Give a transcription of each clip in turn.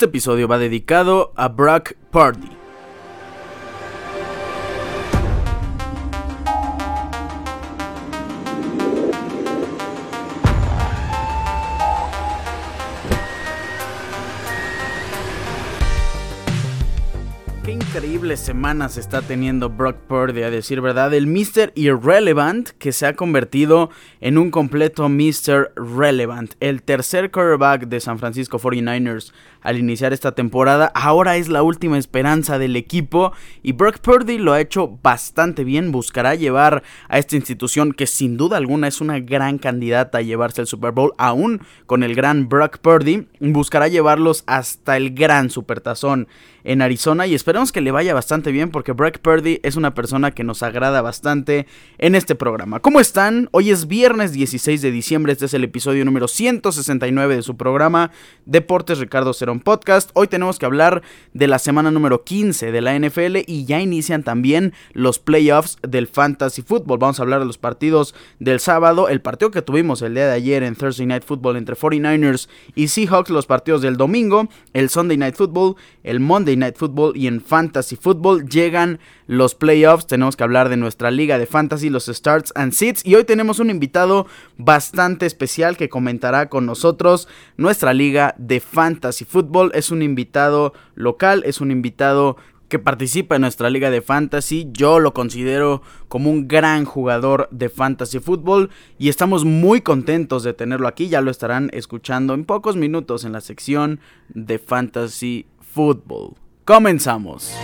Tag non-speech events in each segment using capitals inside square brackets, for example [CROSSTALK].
Este episodio va dedicado a Brock Purdy. increíbles semanas está teniendo Brock Purdy, a decir verdad. El Mr. Irrelevant que se ha convertido en un completo Mr. Relevant. El tercer quarterback de San Francisco 49ers al iniciar esta temporada. Ahora es la última esperanza del equipo y Brock Purdy lo ha hecho bastante bien. Buscará llevar a esta institución que sin duda alguna es una gran candidata a llevarse el Super Bowl, aún con el gran Brock Purdy. Buscará llevarlos hasta el gran supertazón en Arizona y esperemos que le vaya bastante bien porque Brock Purdy es una persona que nos agrada bastante en este programa. ¿Cómo están? Hoy es viernes 16 de diciembre, este es el episodio número 169 de su programa Deportes Ricardo Cerón Podcast. Hoy tenemos que hablar de la semana número 15 de la NFL y ya inician también los playoffs del Fantasy Football. Vamos a hablar de los partidos del sábado, el partido que tuvimos el día de ayer en Thursday Night Football entre 49ers y Seahawks, los partidos del domingo, el Sunday Night Football, el Monday Night Football y en Fantasy Football llegan los playoffs. Tenemos que hablar de nuestra liga de fantasy, los starts and sits. Y hoy tenemos un invitado bastante especial que comentará con nosotros nuestra liga de fantasy football. Es un invitado local, es un invitado que participa en nuestra liga de fantasy. Yo lo considero como un gran jugador de fantasy football y estamos muy contentos de tenerlo aquí. Ya lo estarán escuchando en pocos minutos en la sección de fantasy football. Comenzamos.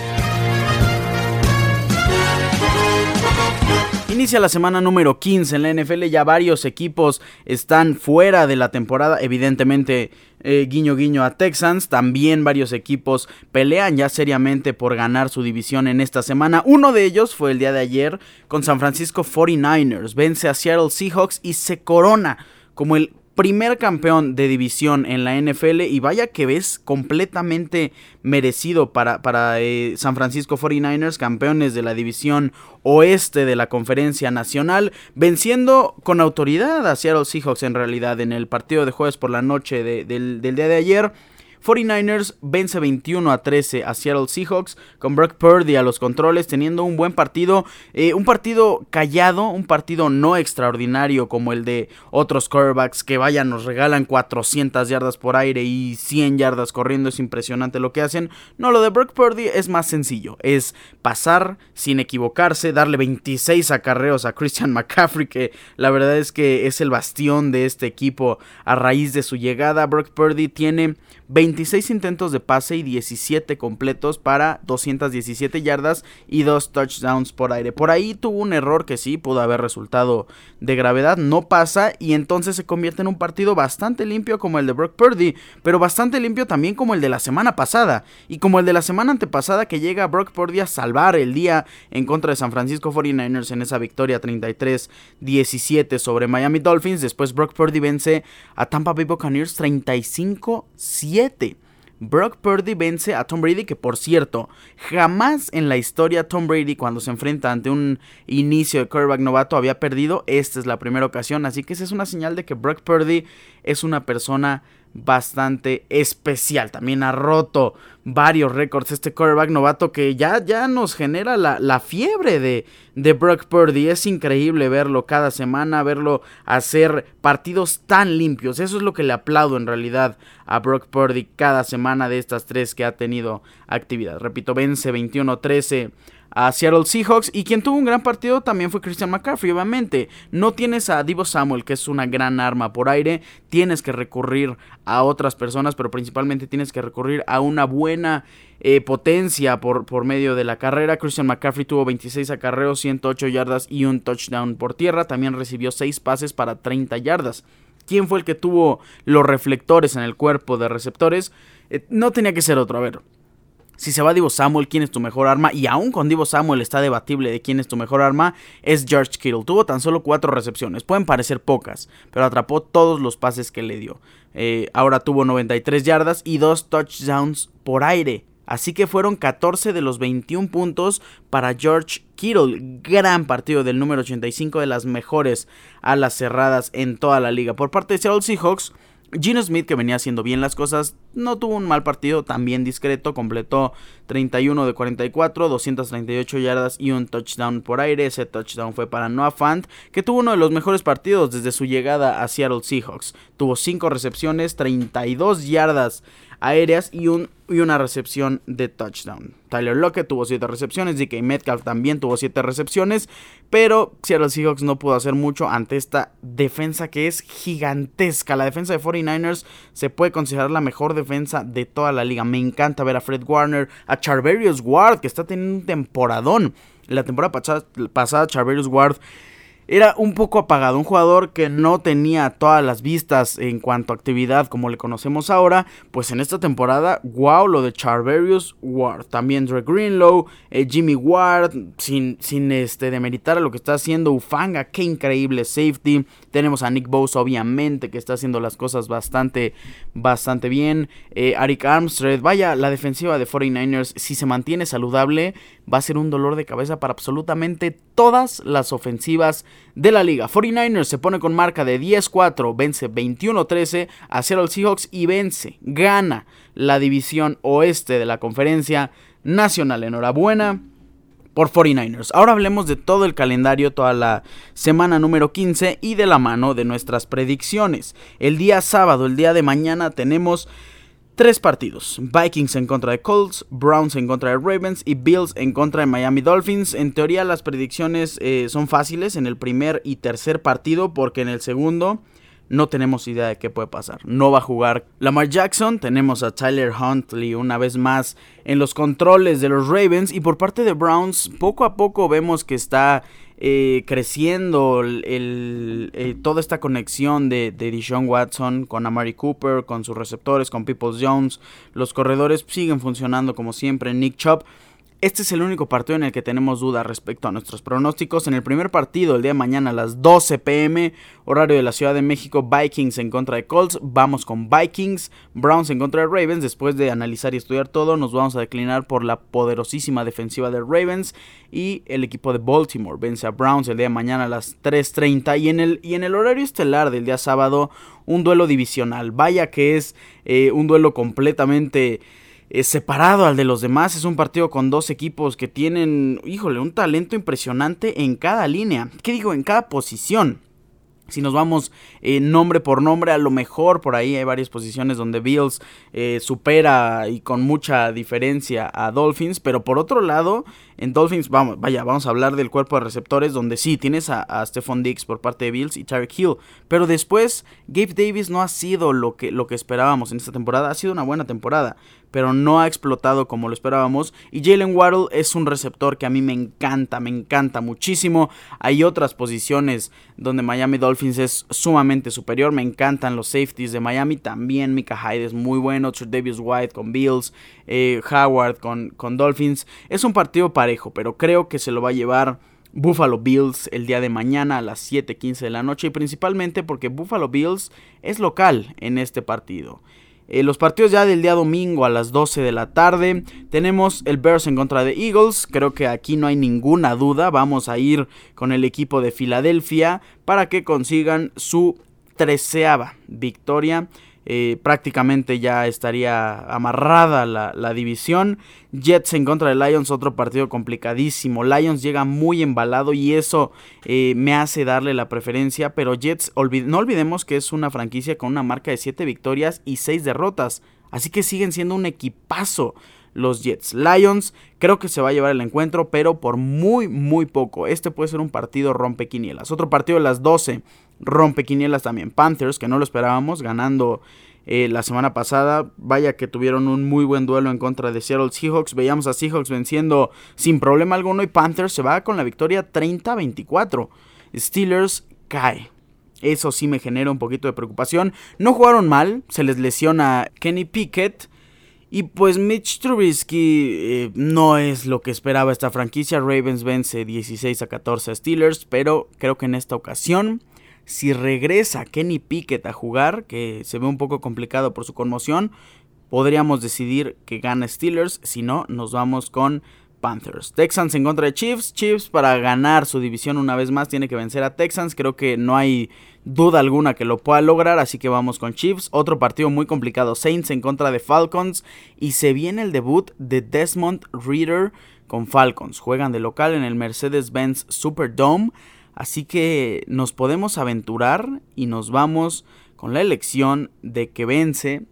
Inicia la semana número 15 en la NFL, ya varios equipos están fuera de la temporada, evidentemente eh, guiño guiño a Texans, también varios equipos pelean ya seriamente por ganar su división en esta semana, uno de ellos fue el día de ayer con San Francisco 49ers, vence a Seattle Seahawks y se corona como el primer campeón de división en la NFL y vaya que ves completamente merecido para, para eh, San Francisco 49ers, campeones de la división oeste de la conferencia nacional, venciendo con autoridad a Seattle Seahawks en realidad en el partido de jueves por la noche del, del día de ayer. 49ers vence 21 a 13 a Seattle Seahawks con Brock Purdy a los controles teniendo un buen partido, eh, un partido callado, un partido no extraordinario como el de otros quarterbacks que vayan, nos regalan 400 yardas por aire y 100 yardas corriendo, es impresionante lo que hacen. No, lo de Brock Purdy es más sencillo, es pasar sin equivocarse, darle 26 acarreos a Christian McCaffrey que la verdad es que es el bastión de este equipo a raíz de su llegada. Brock Purdy tiene 26 intentos de pase y 17 completos para 217 yardas y 2 touchdowns por aire. Por ahí tuvo un error que sí pudo haber resultado de gravedad, no pasa y entonces se convierte en un partido bastante limpio como el de Brock Purdy, pero bastante limpio también como el de la semana pasada y como el de la semana antepasada que llega Brock Purdy a salvar el día en contra de San Francisco 49ers en esa victoria 33-17 sobre Miami Dolphins. Después Brock Purdy vence a Tampa Bay Buccaneers 35-7 Brock Purdy vence a Tom Brady, que por cierto, jamás en la historia Tom Brady cuando se enfrenta ante un inicio de quarterback novato había perdido. Esta es la primera ocasión, así que esa es una señal de que Brock Purdy es una persona bastante especial. También ha roto varios récords este quarterback novato que ya, ya nos genera la, fiebre de, de Brock Purdy. Es increíble verlo cada semana, verlo hacer partidos tan limpios. Eso es lo que le aplaudo en realidad a Brock Purdy cada semana de estas tres que ha tenido actividad. Repito, vence 21-13 a Seattle Seahawks. Y quien tuvo un gran partido también fue Christian McCaffrey, obviamente. No tienes a Divo Samuel, que es una gran arma por aire. Tienes que recurrir a otras personas, pero principalmente tienes que recurrir a una buena eh, potencia por, por medio de la carrera. Christian McCaffrey tuvo 26 acarreos, 108 yardas y un touchdown por tierra. También recibió 6 pases para 30 yardas. ¿Quién fue el que tuvo los reflectores en el cuerpo de receptores? Eh, no tenía que ser otro. A ver, si se va Divo Samuel, quién es tu mejor arma, y aún con Divo Samuel está debatible de quién es tu mejor arma, es George Kittle. Tuvo tan solo cuatro recepciones, pueden parecer pocas, pero atrapó todos los pases que le dio. Eh, ahora tuvo 93 yardas y dos touchdowns por aire. Así que fueron 14 de los 21 puntos para George Kittle. Gran partido del número 85 de las mejores alas cerradas en toda la liga. Por parte de Seattle Seahawks, Gino Smith, que venía haciendo bien las cosas, no tuvo un mal partido, también discreto, completó 31 de 44, 238 yardas y un touchdown por aire. Ese touchdown fue para Noah Fant, que tuvo uno de los mejores partidos desde su llegada a Seattle Seahawks. Tuvo 5 recepciones, 32 yardas aéreas y, un, y una recepción de touchdown. Tyler Lockett tuvo 7 recepciones, DK Metcalf también tuvo 7 recepciones, pero Seattle Seahawks no pudo hacer mucho ante esta defensa que es gigantesca. La defensa de 49ers se puede considerar la mejor defensa de toda la liga. Me encanta ver a Fred Warner, a Charverius Ward, que está teniendo un temporadón. La temporada pasada, pasada Charverius Ward era un poco apagado, un jugador que no tenía todas las vistas en cuanto a actividad como le conocemos ahora, pues en esta temporada, wow, lo de Charverius Ward, también Dre Greenlow, eh, Jimmy Ward, sin, sin este, demeritar a lo que está haciendo Ufanga, qué increíble safety, tenemos a Nick Bose obviamente que está haciendo las cosas bastante, bastante bien, eh, Arik Armstead, vaya, la defensiva de 49ers, si se mantiene saludable, va a ser un dolor de cabeza para absolutamente todas las ofensivas de la liga. 49ers se pone con marca de 10-4, vence 21-13 a Seattle Seahawks y vence, gana la división oeste de la conferencia nacional. Enhorabuena por 49ers. Ahora hablemos de todo el calendario, toda la semana número 15 y de la mano de nuestras predicciones. El día sábado, el día de mañana tenemos Tres partidos. Vikings en contra de Colts, Browns en contra de Ravens y Bills en contra de Miami Dolphins. En teoría las predicciones eh, son fáciles en el primer y tercer partido porque en el segundo no tenemos idea de qué puede pasar. No va a jugar Lamar Jackson. Tenemos a Tyler Huntley una vez más en los controles de los Ravens. Y por parte de Browns, poco a poco vemos que está eh, creciendo el, eh, toda esta conexión de, de Deshaun Watson con Amari Cooper, con sus receptores, con Peoples Jones. Los corredores siguen funcionando como siempre. Nick Chubb este es el único partido en el que tenemos dudas respecto a nuestros pronósticos. En el primer partido, el día de mañana a las 12 pm, horario de la Ciudad de México, Vikings en contra de Colts. Vamos con Vikings, Browns en contra de Ravens. Después de analizar y estudiar todo, nos vamos a declinar por la poderosísima defensiva de Ravens. Y el equipo de Baltimore vence a Browns el día de mañana a las 3.30. Y en el, y en el horario estelar del día sábado, un duelo divisional. Vaya que es eh, un duelo completamente es separado al de los demás. Es un partido con dos equipos que tienen, híjole, un talento impresionante en cada línea. ¿Qué digo? En cada posición. Si nos vamos eh, nombre por nombre, a lo mejor por ahí hay varias posiciones donde Bills eh, supera y con mucha diferencia a Dolphins, pero por otro lado, en Dolphins, vamos, vaya, vamos a hablar del cuerpo de receptores, donde sí tienes a, a Stephon Diggs por parte de Bills y Tarek Hill, pero después Gabe Davis no ha sido lo que, lo que esperábamos en esta temporada, ha sido una buena temporada, pero no ha explotado como lo esperábamos. Y Jalen Waddle es un receptor que a mí me encanta, me encanta muchísimo. Hay otras posiciones donde Miami Dolphins es sumamente superior. Me encantan los safeties de Miami. También Mika Hyde es muy bueno. Davis White con Bills. Eh, Howard con, con Dolphins. Es un partido parejo, pero creo que se lo va a llevar. Buffalo Bills el día de mañana a las 7:15 de la noche y principalmente porque Buffalo Bills es local en este partido. Eh, los partidos ya del día domingo a las 12 de la tarde. Tenemos el Bears en contra de Eagles. Creo que aquí no hay ninguna duda. Vamos a ir con el equipo de Filadelfia para que consigan su treceava victoria eh, prácticamente ya estaría amarrada la, división. Jets en contra de Lions, otro partido complicadísimo. Lions llega muy embalado y eso eh, me hace darle la preferencia. Pero Jets, no olvidemos que es una franquicia con una marca de 7 victorias y 6 derrotas. Así que siguen siendo un equipazo los Jets. Lions creo que se va a llevar el encuentro, pero por muy, muy poco. Este puede ser un partido rompequinielas. Otro partido de las 12 rompequinielas también. Panthers, que no lo esperábamos, ganando eh, la semana pasada. Vaya que tuvieron un muy buen duelo en contra de Seattle Seahawks. Veíamos a Seahawks venciendo sin problema alguno y Panthers se va con la victoria 30-24. Steelers cae. Eso sí me genera un poquito de preocupación. No jugaron mal, se les lesiona Kenny Pickett. Y pues Mitch Trubisky eh, no es lo que esperaba esta franquicia. Ravens vence 16 a 14 a Steelers, pero creo que en esta ocasión si regresa Kenny Pickett a jugar, que se ve un poco complicado por su conmoción, podríamos decidir que gana Steelers. Si no, nos vamos con Panthers. Texans en contra de Chiefs. Chiefs para ganar su división una vez más tiene que vencer a Texans. Creo que no hay duda alguna que lo pueda lograr, así que vamos con Chiefs. Otro partido muy complicado, Saints en contra de Falcons. Y se viene el debut de Desmond Reader con Falcons. Juegan de local en el Mercedes-Benz Superdome. Así que nos podemos aventurar y nos vamos con la elección de que vence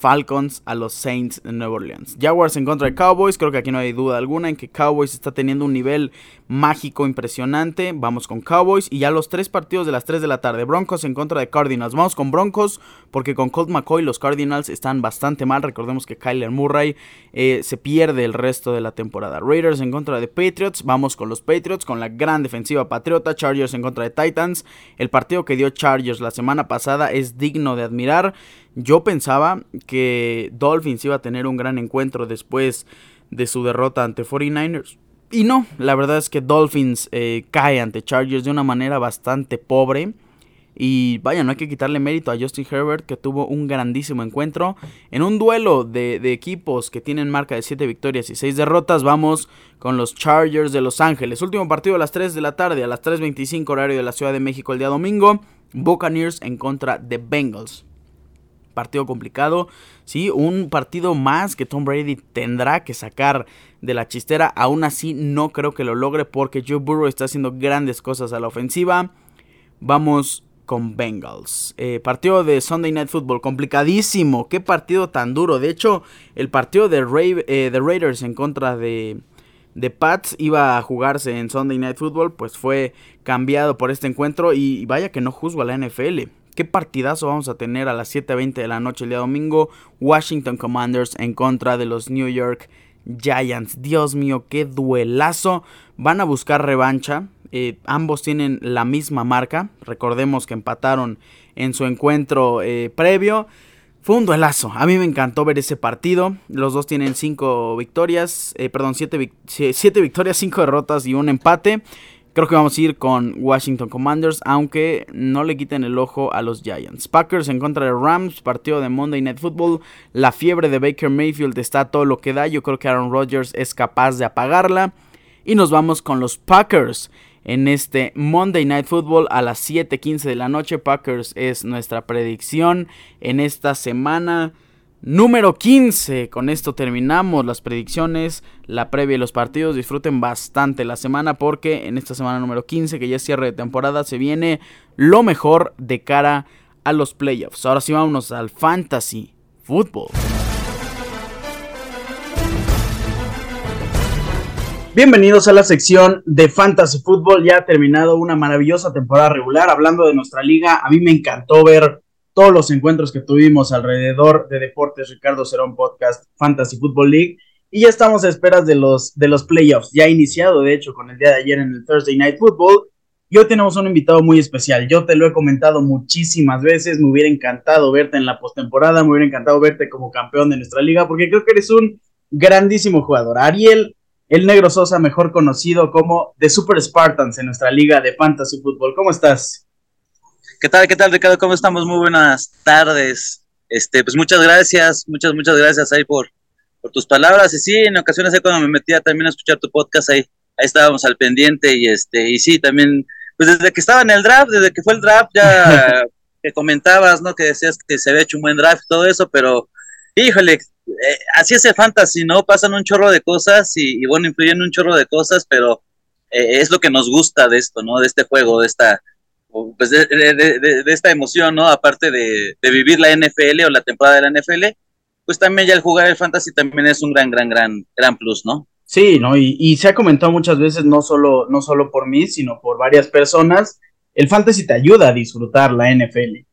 Falcons a los Saints de Nueva Orleans. Jaguars en contra de Cowboys, creo que aquí no hay duda alguna en que Cowboys está teniendo un nivel mágico impresionante. Vamos con Cowboys y ya los tres partidos de las 3 de la tarde. Broncos en contra de Cardinals. Vamos con Broncos porque con Colt McCoy los Cardinals están bastante mal. Recordemos que Kyler Murray eh, se pierde el resto de la temporada. Raiders en contra de Patriots. Vamos con los Patriots con la gran defensiva patriota. Chargers en contra de Titans. El partido que dio Chargers la semana pasada es digno de admirar. Yo pensaba que Dolphins iba a tener un gran encuentro después de su derrota ante 49ers. Y no, la verdad es que Dolphins eh, cae ante Chargers de una manera bastante pobre. Y vaya, no hay que quitarle mérito a Justin Herbert que tuvo un grandísimo encuentro. En un duelo de, de, equipos que tienen marca de 7 victorias y 6 derrotas, vamos con los Chargers de Los Ángeles. Último partido a las 3 de la tarde, a las 3.25 horario de la Ciudad de México el día domingo. Buccaneers en contra de Bengals partido complicado. Sí, un partido más que Tom Brady tendrá que sacar de la chistera. Aún así, no creo que lo logre porque Joe Burrow está haciendo grandes cosas a la ofensiva. Vamos con Bengals. Eh, partido de Sunday Night Football, complicadísimo. Qué partido tan duro. De hecho, el partido de, eh, Raiders en contra de, de Pats iba a jugarse en Sunday Night Football, pues fue cambiado por este encuentro. Y vaya que no juzgo a la NFL. Qué partidazo vamos a tener a las 7.20 de la noche el día domingo. Washington Commanders en contra de los New York Giants. Dios mío, qué duelazo. Van a buscar revancha. Eh, ambos tienen la misma marca. Recordemos que empataron en su encuentro eh, previo. Fue un duelazo. A mí me encantó ver ese partido. Los dos tienen 5 victorias. Eh, perdón, 7 victorias, 5 derrotas y un empate. Creo que vamos a ir con Washington Commanders, aunque no le quiten el ojo a los Giants. Packers en contra de Rams, partido de Monday Night Football. La fiebre de Baker Mayfield está todo lo que da. Yo creo que Aaron Rodgers es capaz de apagarla. Y nos vamos con los Packers en este Monday Night Football a las 7:15 de la noche. Packers es nuestra predicción en esta semana. Número 15. Con esto terminamos las predicciones, la previa y los partidos. Disfruten bastante la semana porque en esta semana número 15, que ya es cierre de temporada, se viene lo mejor de cara a los playoffs. Ahora sí vámonos al fantasy football. Bienvenidos a la sección de Fantasy Football. Ya ha terminado una maravillosa temporada regular. Hablando de nuestra liga, a mí me encantó ver todos los encuentros que tuvimos alrededor de Deportes Ricardo Cerón Podcast Fantasy Football League. Y ya estamos a esperas de los, de los playoffs. Ya iniciado, de hecho, con el día de ayer en el Thursday Night Football. Y hoy tenemos un invitado muy especial. Yo te lo he comentado muchísimas veces. Me hubiera encantado verte en la postemporada. Me hubiera encantado verte como campeón de nuestra liga. Porque creo que eres un grandísimo jugador. Ariel, el negro Sosa, mejor conocido como The Super Spartans en nuestra liga de Fantasy Football. ¿Cómo estás? ¿Qué tal, qué tal, Ricardo? ¿Cómo estamos? Muy buenas tardes. Este, pues muchas gracias, muchas, muchas gracias ahí por, por tus palabras. Y sí, en ocasiones ahí cuando me metía también a escuchar tu podcast, ahí, ahí estábamos al pendiente y este, y sí, también, pues desde que estaba en el draft, desde que fue el draft, ya [LAUGHS] que comentabas, ¿no? Que decías que se había hecho un buen draft y todo eso, pero híjole, eh, así es el fantasy, ¿no? Pasan un chorro de cosas y, bueno, influyen un chorro de cosas, pero eh, es lo que nos gusta de esto, ¿no? De este juego, de esta, pues de, esta emoción, ¿no? Aparte de, vivir la NFL o la temporada de la NFL, pues también ya el jugar el fantasy también es un gran, gran, gran, gran plus, ¿no? Sí, ¿no? Y, se ha comentado muchas veces, no solo, no solo por mí, sino por varias personas, el fantasy te ayuda a disfrutar la NFL.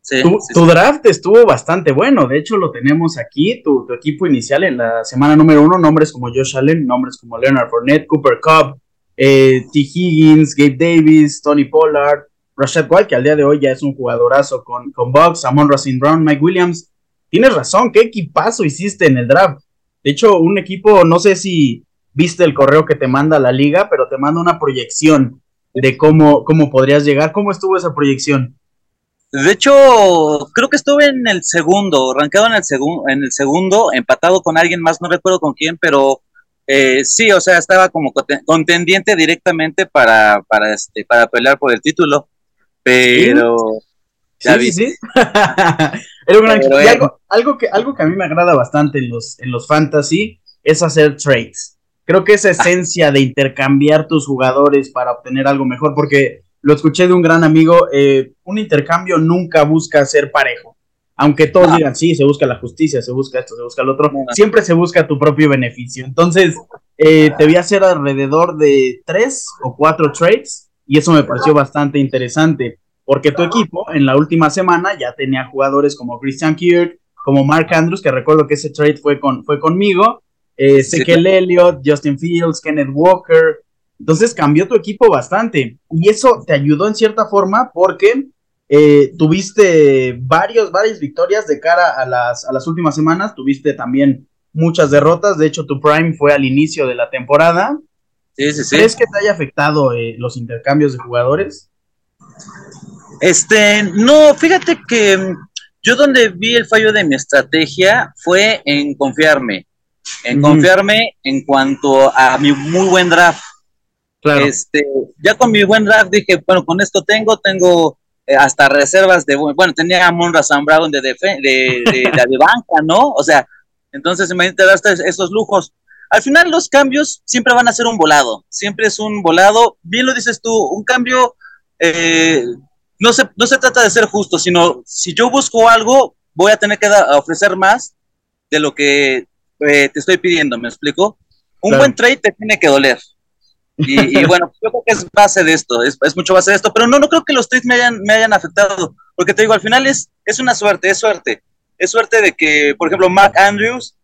Sí, tu, draft estuvo bastante bueno, de hecho lo tenemos aquí, tu, tu, equipo inicial en la semana número uno, nombres como Josh Allen, nombres como Leonard Fournette, Cooper Cobb, eh, T. Higgins, Gabe Davis, Tony Pollard, Rashad White, que al día de hoy ya es un jugadorazo con, con Bucks, Amon Brown, Mike Williams. Tienes razón, qué equipazo hiciste en el draft. De hecho, un equipo, no sé si viste el correo que te manda la liga, pero te manda una proyección de cómo, cómo podrías llegar. ¿Cómo estuvo esa proyección? De hecho, creo que estuve en el segundo, rankeado en el, segundo en el segundo, empatado con alguien más, no recuerdo con quién, pero eh, sí, o sea, estaba como contendiente directamente para, para, este, para pelear por el título, pero... Sí, sí, [LAUGHS] algo, algo, que, algo que a mí me agrada bastante en los, en los fantasy es hacer trades. Creo que esa esencia de intercambiar tus jugadores para obtener algo mejor, porque lo escuché de un gran amigo, eh, un intercambio nunca busca ser parejo. Aunque todos digan, sí, se busca la justicia, se busca esto, se busca lo otro, siempre se busca tu propio beneficio. Entonces, eh, te voy a hacer alrededor de tres o cuatro trades y eso me pareció bastante interesante, porque tu equipo en la última semana ya tenía jugadores como Christian Kirk, como Mark Andrews, que recuerdo que ese trade fue, con, fue conmigo, eh, Elliott, Justin Fields, Kenneth Walker. Entonces cambió tu equipo bastante y eso te ayudó en cierta forma porque eh, tuviste varios, varias victorias de cara a las, a las últimas semanas, tuviste también muchas derrotas, de hecho tu prime fue al inicio de la temporada. Sí, sí, sí. ¿Crees que te haya afectado eh, los intercambios de jugadores? Este, no, fíjate que mm, yo donde vi el fallo de mi estrategia fue en confiarme, en confiarme en cuanto a mi muy buen draft. Claro. Este, ya con mi buen draft dije, bueno, con esto tengo, tengo eh, hasta reservas de, bueno, tenía a Monra Brown de, de, de, [LAUGHS] de, banca, ¿no? O sea, entonces imagínate darte esos lujos. Al final los cambios siempre van a ser un volado, siempre es un volado, bien lo dices tú, un cambio eh, no, se, no se trata de ser justo, sino si yo busco algo, voy a tener que ofrecer más de lo que eh, te estoy pidiendo, ¿me explico? Un buen trade te tiene que doler, y, [LAUGHS] bueno, yo creo que es base de esto, es, mucho base de esto, pero no, no creo que los trades me hayan, me hayan afectado, porque te digo, al final es, es una suerte, es suerte. Es suerte de que, por ejemplo, Mark Andrews,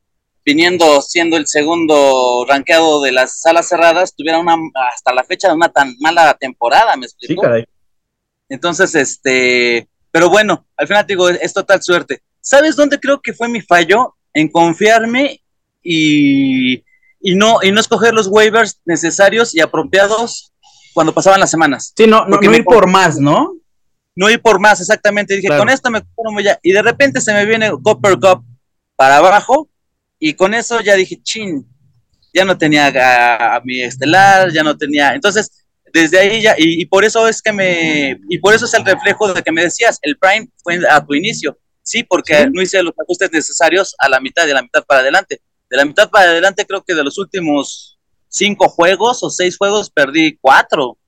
viniendo siendo el segundo rankeado de las salas cerradas, tuviera una, hasta la fecha, de una tan mala temporada, ¿me explico? Entonces, este, pero bueno, al final te digo, es total suerte. ¿Sabes dónde creo que fue mi fallo? En confiarme y y no, y no escoger los waivers necesarios y apropiados cuando pasaban las semanas. Sí, no, no, no ir por más, ¿no? No ir por más, exactamente. Dije, con esto me como ya. Y de repente se me viene Copper Cup para abajo, y con eso ya dije, chin, ya no tenía a, mi estelar, ya no tenía. Entonces, desde ahí ya, y, por eso es que me, y por eso es el reflejo de que me decías, el Prime fue a tu inicio. Sí, porque no hice los ajustes necesarios a la mitad, de la mitad para adelante de la mitad para adelante creo que de los últimos cinco juegos o seis juegos perdí cuatro.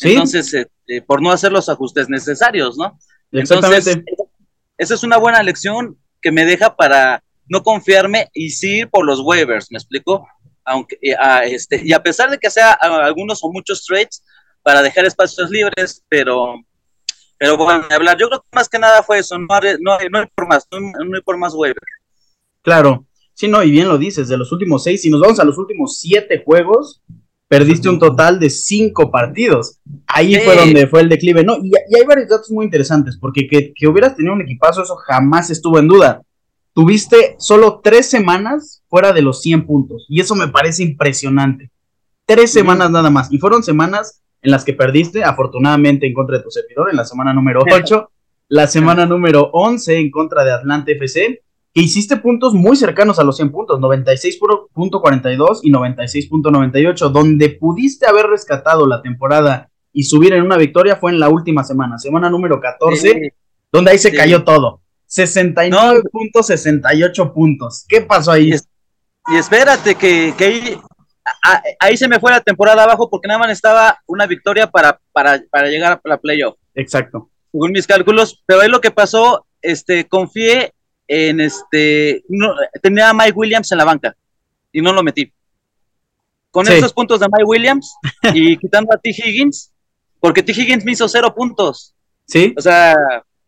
Entonces, este, por no hacer los ajustes necesarios, ¿no? Entonces, esa es una buena lección que me deja para no confiarme y sí ir por los waivers, ¿me explico? Aunque, a, este, y a pesar de que sea algunos o muchos trades para dejar espacios libres, pero, pero bueno, hablar, yo creo que más que nada fue eso, no, no, no hay por más, no, no hay por más waivers. Claro, Sí, no, y bien lo dices, de los últimos seis, si nos vamos a los últimos siete juegos, perdiste un total de cinco partidos. Ahí fue donde fue el declive, ¿no? Y, hay varios datos muy interesantes, porque que, que, hubieras tenido un equipazo, eso jamás estuvo en duda. Tuviste solo tres semanas fuera de los 100 puntos, y eso me parece impresionante. Tres semanas nada más, y fueron semanas en las que perdiste, afortunadamente en contra de tu servidor, en la semana número [LAUGHS] 8, la semana número 11 en contra de Atlanta FC, que hiciste puntos muy cercanos a los 100 puntos, 96.42 y 96.98, donde pudiste haber rescatado la temporada y subir en una victoria fue en la última semana, semana número 14, donde ahí se cayó todo. 69.68 puntos. ¿Qué pasó ahí? Y, espérate, que, ahí, ahí, se me fue la temporada abajo porque nada más estaba una victoria para, para, para llegar a la playoff. Exacto. Según mis cálculos, pero ahí lo que pasó, este, confié en este, no, tenía a Mike Williams en la banca y no lo metí. Con esos puntos de Mike Williams [LAUGHS] y quitando a T. Higgins, porque T. Higgins me hizo cero puntos. Sí. O sea,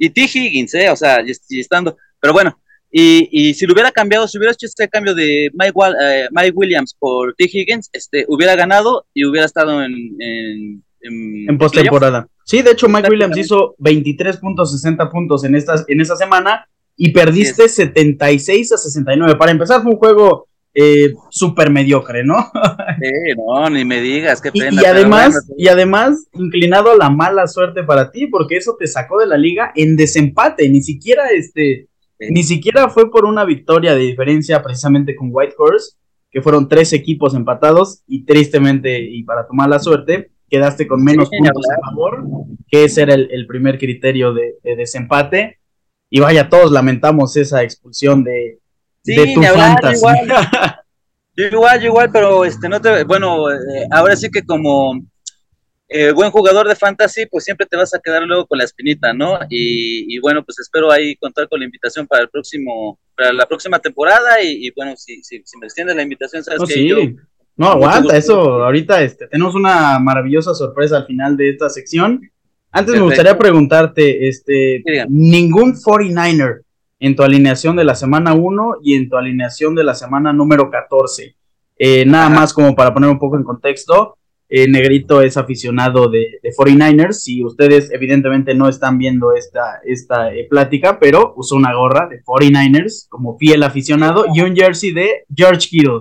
y T. Higgins, ¿eh? O sea, y, estando, pero bueno, y, y, si lo hubiera cambiado, si hubiera hecho este cambio de Mike, eh, Mike Williams por T. Higgins, este, hubiera ganado y hubiera estado en, en, en, en postemporada. Sí, de hecho, Mike Williams hizo 23.60 puntos en, esta, en esa semana y perdiste 76 a 69. Para empezar, fue un juego eh, súper mediocre, ¿no? [LAUGHS] sí, no, ni me digas, qué pena. Y, además, y además, inclinado a la mala suerte para ti, porque eso te sacó de la liga en desempate, ni siquiera este, ni siquiera fue por una victoria de diferencia precisamente con White Horse, que fueron tres equipos empatados y tristemente y para tu mala suerte quedaste con menos puntos a favor, que ese era el, primer criterio de, desempate. Y vaya, todos lamentamos esa expulsión de, de tu fantasy. Igual. [LAUGHS] igual, pero este no te, bueno, eh, ahora sí que como eh, buen jugador de fantasy, pues siempre te vas a quedar luego con la espinita, ¿no? Y, bueno, pues espero ahí contar con la invitación para el próximo, para la próxima temporada y, bueno, si, si, me extiende la invitación, sabes que yo no, aguanta, eso ahorita este, tenemos una maravillosa sorpresa al final de esta sección. Antes me gustaría preguntarte, este, ningún 49er en tu alineación de la semana 1 y en tu alineación de la semana número 14. Eh, nada más como para poner un poco en contexto, eh, Negrito es aficionado de, 49ers y ustedes evidentemente no están viendo esta, esta eh, plática, pero usó una gorra de 49ers como fiel aficionado y un jersey de George Kittle.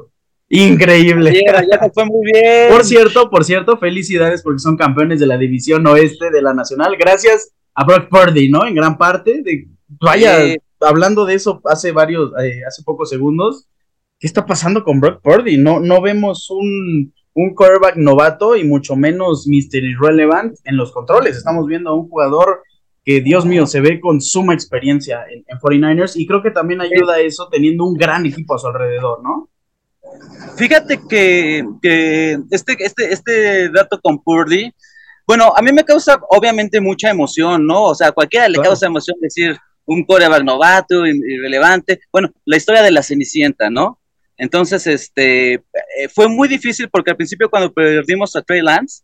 Increíble. fue muy bien. Por cierto, por cierto, felicidades porque son campeones de la división oeste de la nacional. Gracias a Brock Purdy, ¿no? En gran parte. De, vaya, hablando de eso hace varios, eh, hace pocos segundos. ¿Qué está pasando con Brock Purdy? No, no vemos un, un quarterback novato y mucho menos Mr. Irrelevant en los controles. Estamos viendo a un jugador que, Dios mío, se ve con suma experiencia en, en 49ers y creo que también ayuda a eso teniendo un gran equipo a su alrededor, ¿no? Fíjate que, este, este, este dato con Purdy, bueno, a mí me causa obviamente mucha emoción, ¿no? O sea, a cualquiera le causa emoción decir un coreback novato, irrelevante. Bueno, la historia de la Cenicienta, ¿no? Entonces, este, eh, fue muy difícil porque al principio cuando perdimos a Trey Lance,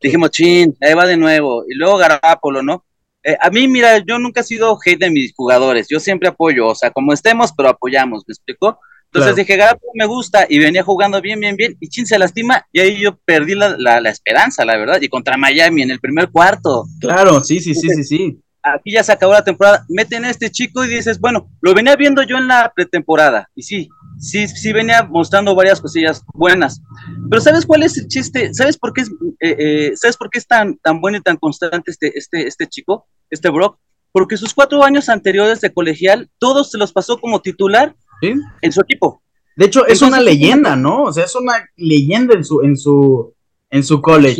dijimos, chin, ahí va de nuevo. Y luego Garapolo, ¿no? Eh, a mí, mira, yo nunca he sido hate de mis jugadores, yo siempre apoyo, o sea, como estemos, pero apoyamos, ¿me explicó? Entonces dije, Garoppolo me gusta y venía jugando bien, bien, bien, y Chin se lastima, y ahí yo perdí la, la, esperanza, la verdad, y contra Miami en el primer cuarto. Claro, sí, sí, sí, sí, sí. Aquí ya se acabó la temporada, meten a este chico y dices, bueno, lo venía viendo yo en la pretemporada, y sí, sí, sí venía mostrando varias cosillas buenas. Pero ¿sabes cuál es el chiste? ¿Sabes por qué es, eh, eh, ¿sabes por qué es tan, tan bueno y tan constante este, este, este chico, este Brock? Porque sus cuatro años anteriores de colegial, todos se los pasó como titular en su equipo. De hecho, es una leyenda, ¿no? O sea, es una leyenda en su, en su, en su college.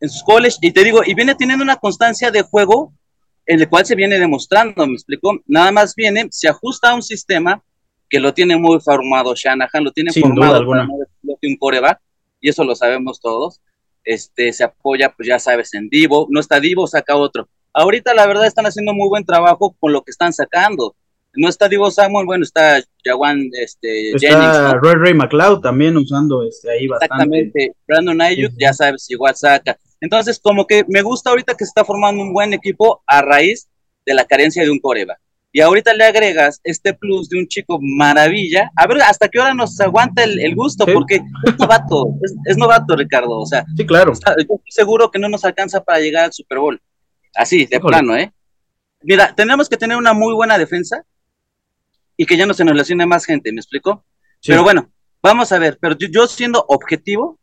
En su, college, y te digo, y viene teniendo una constancia de juego el cual se viene demostrando, me explicó, nada más viene, se ajusta a un sistema que lo tiene muy formado Shanahan, lo tiene formado para un coreback, y eso lo sabemos todos, este, se apoya, pues ya sabes, en Divo, no está Divo, saca otro. Ahorita la verdad están haciendo muy buen trabajo con lo que están sacando no está Divo Samuel, bueno, está Jawan este, está Jennings. Ray Ray McLeod también usando este, ahí bastante. Exactamente, Brandon Ayuk, ya sabes, igual saca. Entonces, como que me gusta ahorita que se está formando un buen equipo a raíz de la carencia de un coreba. Y ahorita le agregas este plus de un chico maravilla. A ver, ¿hasta qué hora nos aguanta el, gusto? Porque es novato, es, novato, Ricardo. O sea, sí, claro. yo estoy seguro que no nos alcanza para llegar al Super Bowl. Así, de plano, ¿eh? Mira, tenemos que tener una muy buena defensa y que ya no se nos lesione más gente, ¿me explico? Pero bueno, vamos a ver, pero yo, siendo objetivo,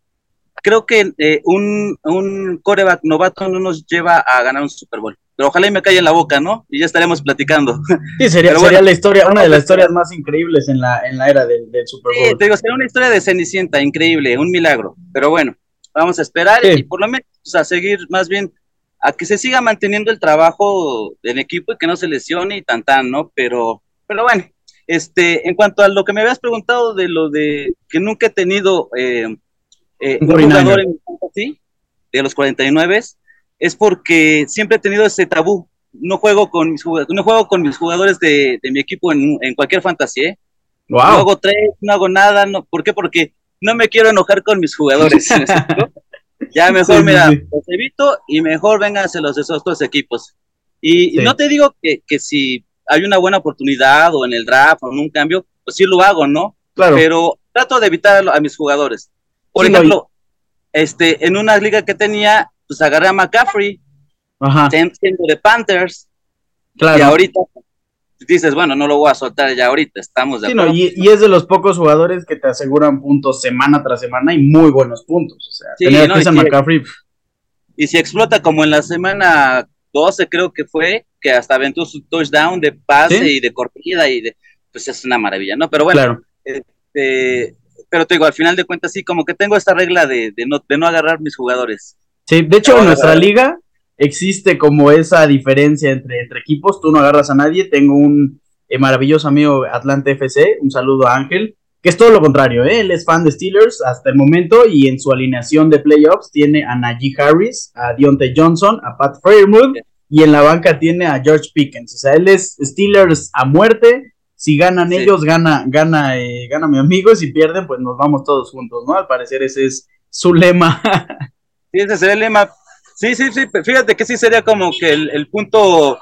creo que eh, un, un coreback novato no nos lleva a ganar un Super Bowl. Pero ojalá y me calle en la boca, ¿no? Y ya estaremos platicando. Sí, sería, la historia, una de las historias más increíbles en la, en la era del, Super Bowl. Sí, te digo, sería una historia de Cenicienta, increíble, un milagro. Pero bueno, vamos a esperar y por lo menos a seguir más bien a que se siga manteniendo el trabajo del equipo y que no se lesione y tan tan, ¿no? Pero, pero bueno, este, en cuanto a lo que me habías preguntado de lo de que nunca he tenido eh, eh, un jugador en fantasy de los 49 es porque siempre he tenido ese tabú. No juego con mis jugadores, no juego con mis jugadores de, mi equipo en, cualquier fantasía. ¿eh? No hago tres, no hago nada. No, ¿Por qué? Porque no me quiero enojar con mis jugadores. [LAUGHS] ya mejor, mira, los evito y mejor vénganse esos dos equipos. Y no te digo que, que si hay una buena oportunidad o en el draft o en un cambio, pues sí lo hago, ¿no? Claro. Pero trato de evitar a mis jugadores. Por ejemplo, este, en una liga que tenía, pues agarré a McCaffrey, Ajá. siendo de Panthers, claro. y ahorita dices, bueno, no lo voy a soltar ya ahorita, estamos de sí, no, y, es de los pocos jugadores que te aseguran puntos semana tras semana y muy buenos puntos. O sea, sí, tener a McCaffrey. Y si explota como en la semana 12 creo que fue, que hasta aventó su touchdown de pase y de corrida y de, pues es una maravilla, ¿no? Pero bueno, este, pero te digo, al final de cuentas sí, como que tengo esta regla de, no, de no agarrar mis jugadores. Sí, de hecho en nuestra liga existe como esa diferencia entre, entre equipos, tú no agarras a nadie, tengo un eh, maravilloso amigo Atlante FC, un saludo a Ángel, que es todo lo contrario, ¿eh? él es fan de Steelers hasta el momento y en su alineación de playoffs tiene a Najee Harris, a Deontay Johnson, a Pat Fairmouth y en la banca tiene a George Pickens, o sea, él es Steelers a muerte, si ganan ellos, gana, gana, eh, gana mi amigo, y si pierden, pues nos vamos todos juntos, ¿no? Al parecer ese es su lema. [LAUGHS] sí, ese es el lema. Sí, sí, sí, fíjate que sí sería como que el, punto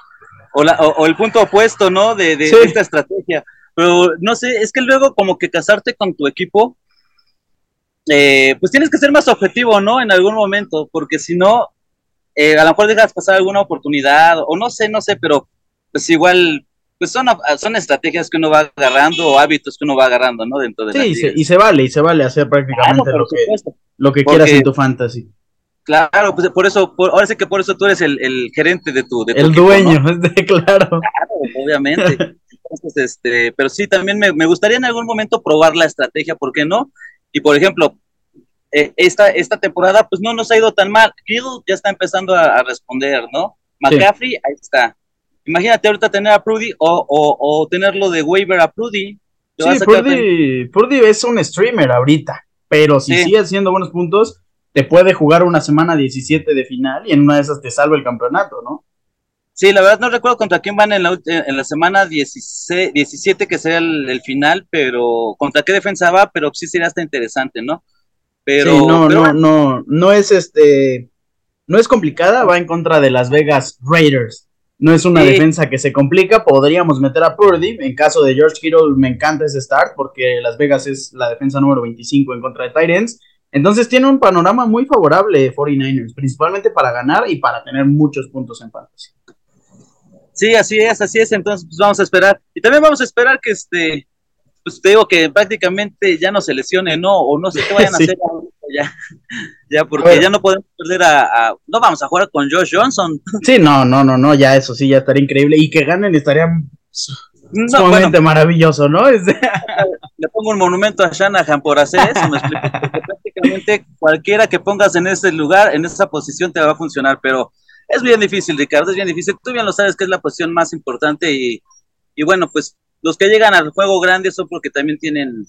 o, el punto opuesto, ¿no? De, esta estrategia. Pero no sé, es que luego como que casarte con tu equipo, eh, pues tienes que ser más objetivo, ¿no? En algún momento, porque si no, eh, a lo mejor dejas pasar alguna oportunidad, o no sé, no sé, pero pues igual pues son, son estrategias que uno va agarrando o hábitos que uno va agarrando, ¿no? Dentro de sí, y se vale, y se vale hacer prácticamente lo, que, lo que quieras en tu fantasy. Claro, pues por eso, ahora sí que por eso tú eres el, el gerente de tu, de El dueño, [LAUGHS] claro. Claro, obviamente. Entonces, este, pero sí, también me, me, gustaría en algún momento probar la estrategia, ¿por qué no? Y por ejemplo, eh, esta, esta temporada, pues no nos ha ido tan mal. Kittle ya está empezando a, responder, ¿no? McCaffrey, ahí está. Imagínate ahorita tener a Prudy o, o, tenerlo de waiver a Prudy. Sí, Prudy, es un streamer ahorita, pero si sigue haciendo buenos puntos, te puede jugar una semana 17 de final y en una de esas te salva el campeonato, ¿no? Sí, la verdad no recuerdo contra quién van en la, en la semana 16, 17 que sería el, final, pero contra qué defensa va, pero sí sería hasta interesante, ¿no? Pero, sí, no, no, no, no es este, no es complicada, va en contra de Las Vegas Raiders. No es una defensa que se complica. Podríamos meter a Purdy. En caso de George Kittle, me encanta ese start porque Las Vegas es la defensa número 25 en contra de Titans. Entonces tiene un panorama muy favorable 49ers, principalmente para ganar y para tener muchos puntos en fantasy. Sí, así es, así es. Entonces, pues vamos a esperar. Y también vamos a esperar que este, pues te digo que prácticamente ya no se lesione, ¿no? O no sé qué vayan a [LAUGHS] hacer ya, [LAUGHS] ya porque ya no podemos perder a, no vamos a jugar con Josh Johnson. [LAUGHS] Sí, no, no, no, no, ya eso sí, ya estaría increíble y que ganen estaría sumamente maravilloso, ¿no? [LAUGHS] Le pongo un monumento a Shanahan por hacer eso, me explico, porque prácticamente cualquiera que pongas en ese lugar, en esa posición te va a funcionar, pero es bien difícil, Ricardo, es bien difícil, tú bien lo sabes que es la posición más importante y, y bueno, pues los que llegan al juego grande son porque también tienen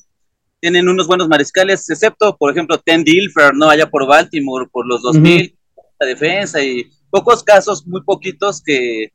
tienen unos buenos mariscales, excepto, por ejemplo, Ten Dilfer, ¿no? Allá por Baltimore, por los 2000, la defensa y pocos casos, muy poquitos que,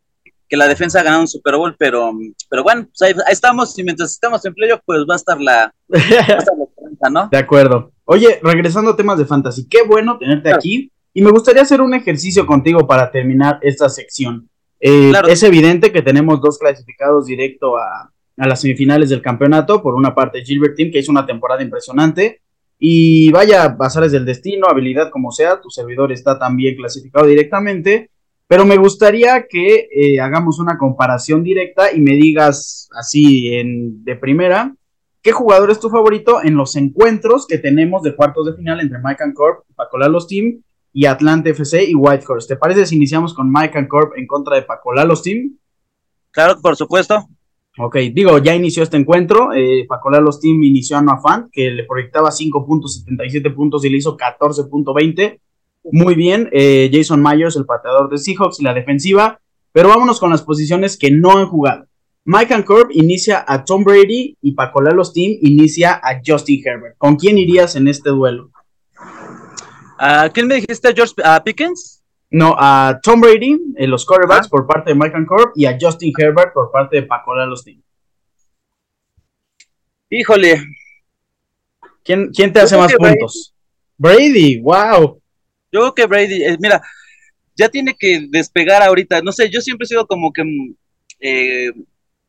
que la defensa ha ganado un Super Bowl, pero, pero bueno, pues ahí, estamos y mientras estamos en playoff, pues va a estar la, va ¿no? De acuerdo. Oye, regresando a temas de fantasy, qué bueno tenerte aquí y me gustaría hacer un ejercicio contigo para terminar esta sección. Eh, es evidente que tenemos dos clasificados directo a, a las semifinales del campeonato. Por una parte, Gilbert Team, que hizo una temporada impresionante. Y vaya, basares del destino, habilidad como sea, tu servidor está también clasificado directamente. Pero me gustaría que eh, hagamos una comparación directa y me digas así en, de primera, ¿qué jugador es tu favorito en los encuentros que tenemos de cuartos de final entre Mike and Corp, Pacolalos Team y Atlante FC y Whitehorse? ¿Te parece si iniciamos con Mike and Corp en contra de Pacolalos Team? Claro, por supuesto. Ok, digo, ya inició este encuentro. Eh, Los Team inició a Noah Fant, que le proyectaba 5.77 puntos y le hizo 14.20. Muy bien. Eh, Jason Myers, el pateador de Seahawks y la defensiva. Pero vámonos con las posiciones que no han jugado. Mike and inicia a Tom Brady y Los Team inicia a Justin Herbert. ¿Con quién irías en este duelo? ¿A quién me dijiste? ¿A George Pickens? No, a Tom Brady, en los quarterbacks por parte de Mike Corp y a Justin Herbert por parte de Paco los. Híjole. ¿Quién, quién te hace más puntos? Brady. wow. Yo creo que Brady, eh, mira, ya tiene que despegar ahorita. No sé, yo siempre he sido como que, mm, eh,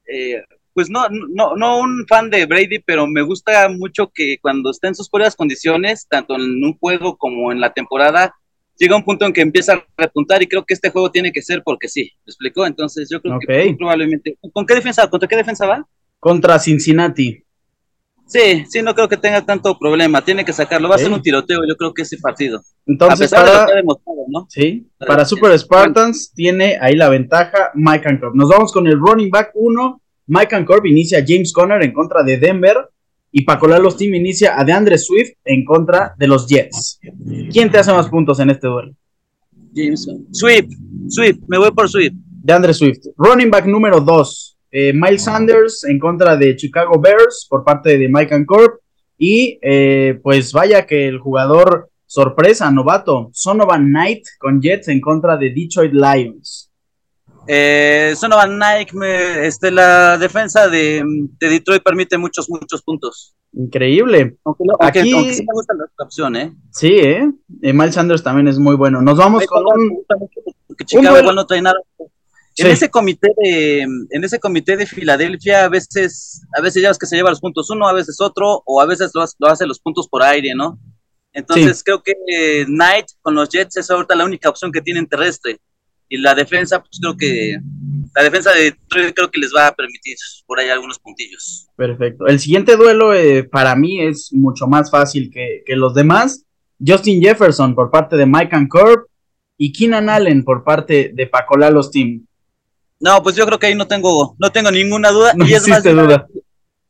eh, pues no, no, no un fan de Brady, pero me gusta mucho que cuando está en sus buenas condiciones, tanto en un juego como en la temporada, llega un punto en que empieza a repuntar y creo que este juego tiene que ser porque sí, ¿me explicó? Entonces yo creo que probablemente... ¿Con qué defensa, contra qué defensa va? Contra Cincinnati. Sí, sí, no creo que tenga tanto problema, tiene que sacarlo, va a ser un tiroteo yo creo que ese partido. Entonces, para, ¿no? Sí, para Super Spartans tiene ahí la ventaja Mike and Nos vamos con el running back 1, Mike and inicia James Conner en contra de Denver. Y Paco Lalos Team inicia a DeAndre Swift en contra de los Jets. ¿Quién te hace más puntos en este duelo? Jameson. Swift, Swift, me voy por Swift. DeAndre Swift. Running back número 2. Eh, Miles Sanders en contra de Chicago Bears por parte de Mike and Corp. Y eh, pues vaya que el jugador sorpresa, novato, Sonovan Knight con Jets en contra de Detroit Lions. Eh, Sonovan Knight, este, la defensa de, Detroit permite muchos, muchos puntos. Increíble. Aunque, Aquí, sí me gusta la opción, ¿eh? Sí, ¿eh? Miles Sanders también es muy bueno. Nos vamos con un... Chicago igual no trae nada. En ese comité de, en ese comité de Filadelfia, a veces, a veces ya es que se lleva los puntos uno, a veces otro, o a veces lo, hace los puntos por aire, ¿no? Entonces creo que Knight con los Jets es ahorita la única opción que tienen terrestre. Y la defensa, pues creo que la defensa de Detroit creo que les va a permitir por ahí algunos puntillos. Perfecto. El siguiente duelo eh, para mí es mucho más fácil que, que, los demás. Justin Jefferson por parte de Mike and Curb y Keenan Allen por parte de Paco Lalos Team. No, pues yo creo que ahí no tengo, no tengo ninguna duda. y es más, duda.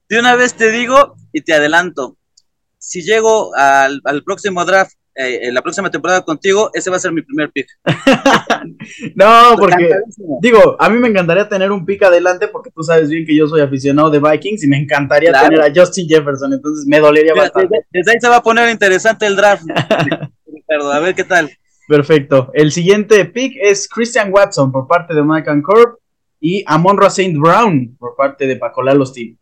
De una vez te digo y te adelanto. Si llego al, próximo draft, eh, la próxima temporada contigo, ese va a ser mi primer pick. [LAUGHS] no, porque digo, a mí me encantaría tener un pick adelante porque tú sabes bien que yo soy aficionado de Vikings y me encantaría tener a Justin Jefferson, entonces me dolería bastante. Desde, ahí se va a poner interesante el draft. [LAUGHS] Ricardo, a ver qué tal. Perfecto. El siguiente pick es Christian Watson por parte de Mike and Corp y Amon Saint Brown por parte de Pacolalos Team.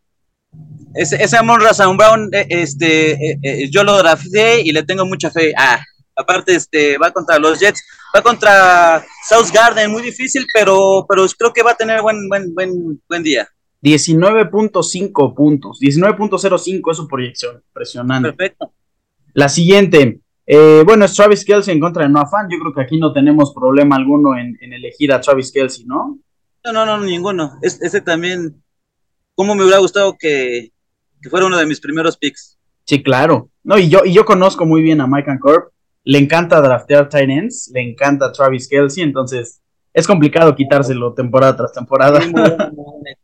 Ese, ese Amon Saint Brown, eh, este, eh, eh, yo lo drafté y le tengo mucha fe. Ah, aparte, este, va contra los Jets, va contra South Garden, muy difícil, pero, pero creo que va a tener buen, buen, buen, buen día. 19.5 puntos, 19.05 es su proyección, impresionante. Perfecto. La siguiente, bueno, es Travis Kelsey en contra de Noah Fan. Yo creo que aquí no tenemos problema alguno en, en elegir a Travis Kelsey, ¿no? No, no, no, ninguno. ese también, ¿cómo me hubiera gustado que, fuera uno de mis primeros picks? Sí, claro. No, y yo, y yo conozco muy bien a Mike and Corp. Le encanta draftear tight ends, le encanta Travis Kelsey, entonces es complicado quitárselo temporada tras temporada.